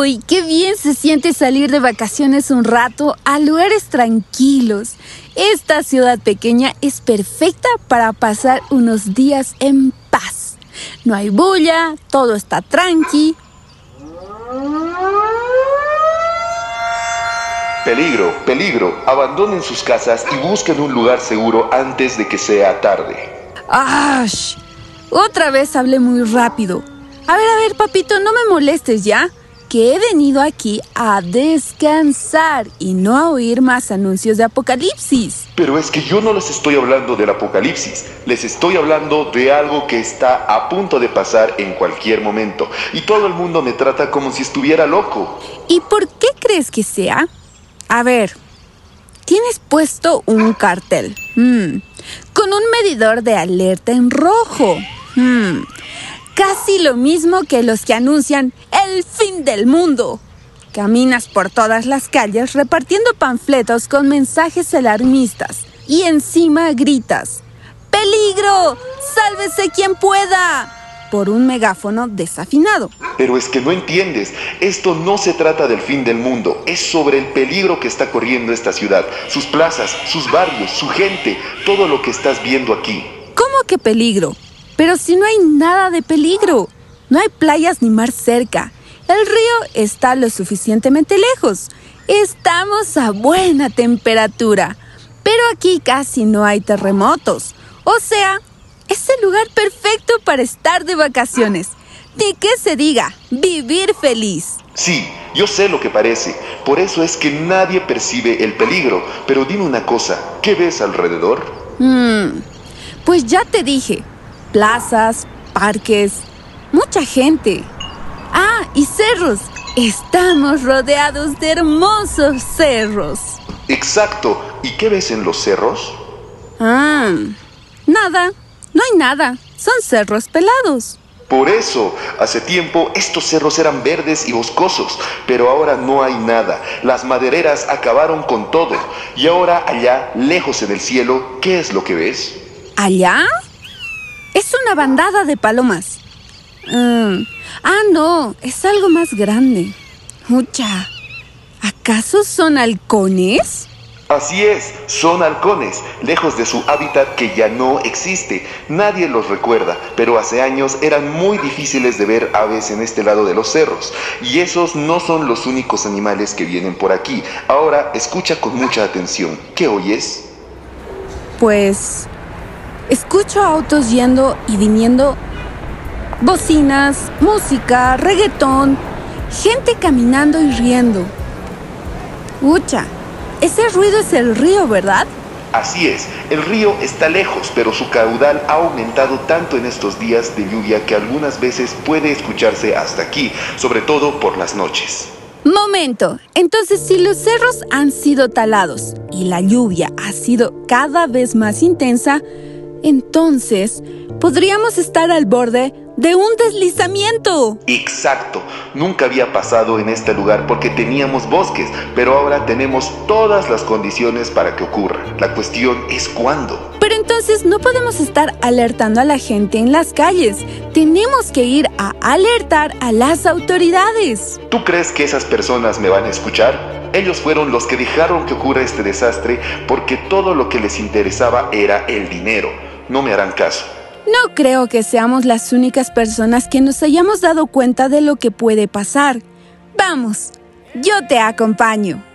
Uy, qué bien se siente salir de vacaciones un rato a lugares tranquilos. Esta ciudad pequeña es perfecta para pasar unos días en paz. No hay bulla, todo está tranqui. Peligro, peligro. Abandonen sus casas y busquen un lugar seguro antes de que sea tarde. ¡Ash! Otra vez hablé muy rápido. A ver, a ver, papito, no me molestes ya que he venido aquí a descansar y no a oír más anuncios de apocalipsis. Pero es que yo no les estoy hablando del apocalipsis, les estoy hablando de algo que está a punto de pasar en cualquier momento y todo el mundo me trata como si estuviera loco. ¿Y por qué crees que sea? A ver, tienes puesto un cartel hmm, con un medidor de alerta en rojo. Hmm, casi lo mismo que los que anuncian el fin del mundo. Caminas por todas las calles repartiendo panfletos con mensajes alarmistas y encima gritas, ¡Peligro! ¡Sálvese quien pueda! por un megáfono desafinado. Pero es que no entiendes, esto no se trata del fin del mundo, es sobre el peligro que está corriendo esta ciudad, sus plazas, sus barrios, su gente, todo lo que estás viendo aquí. ¿Cómo que peligro? Pero si no hay nada de peligro, no hay playas ni mar cerca, el río está lo suficientemente lejos, estamos a buena temperatura, pero aquí casi no hay terremotos, o sea, es el lugar perfecto para estar de vacaciones. Ni que se diga, vivir feliz. Sí, yo sé lo que parece. Por eso es que nadie percibe el peligro. Pero dime una cosa, ¿qué ves alrededor? Hmm, pues ya te dije, plazas, parques, mucha gente. Y cerros. Estamos rodeados de hermosos cerros. Exacto. ¿Y qué ves en los cerros? Ah, nada. No hay nada. Son cerros pelados. Por eso, hace tiempo estos cerros eran verdes y boscosos, pero ahora no hay nada. Las madereras acabaron con todo. Y ahora allá, lejos en el cielo, ¿qué es lo que ves? ¿Allá? Es una bandada de palomas. Mm, ah, no, es algo más grande. Mucha. ¿Acaso son halcones? Así es, son halcones, lejos de su hábitat que ya no existe. Nadie los recuerda, pero hace años eran muy difíciles de ver aves en este lado de los cerros. Y esos no son los únicos animales que vienen por aquí. Ahora escucha con mucha atención. ¿Qué oyes? Pues Escucho autos yendo y viniendo, bocinas, música, reggaetón, gente caminando y riendo. Ucha, ese ruido es el río, ¿verdad? Así es, el río está lejos, pero su caudal ha aumentado tanto en estos días de lluvia que algunas veces puede escucharse hasta aquí, sobre todo por las noches. Momento, entonces si los cerros han sido talados y la lluvia ha sido cada vez más intensa, entonces podríamos estar al borde de un deslizamiento. Exacto, nunca había pasado en este lugar porque teníamos bosques, pero ahora tenemos todas las condiciones para que ocurra. La cuestión es cuándo. Pero entonces no podemos estar alertando a la gente en las calles. Tenemos que ir a alertar a las autoridades. ¿Tú crees que esas personas me van a escuchar? Ellos fueron los que dejaron que ocurra este desastre porque todo lo que les interesaba era el dinero no me harán caso. No creo que seamos las únicas personas que nos hayamos dado cuenta de lo que puede pasar. Vamos, yo te acompaño.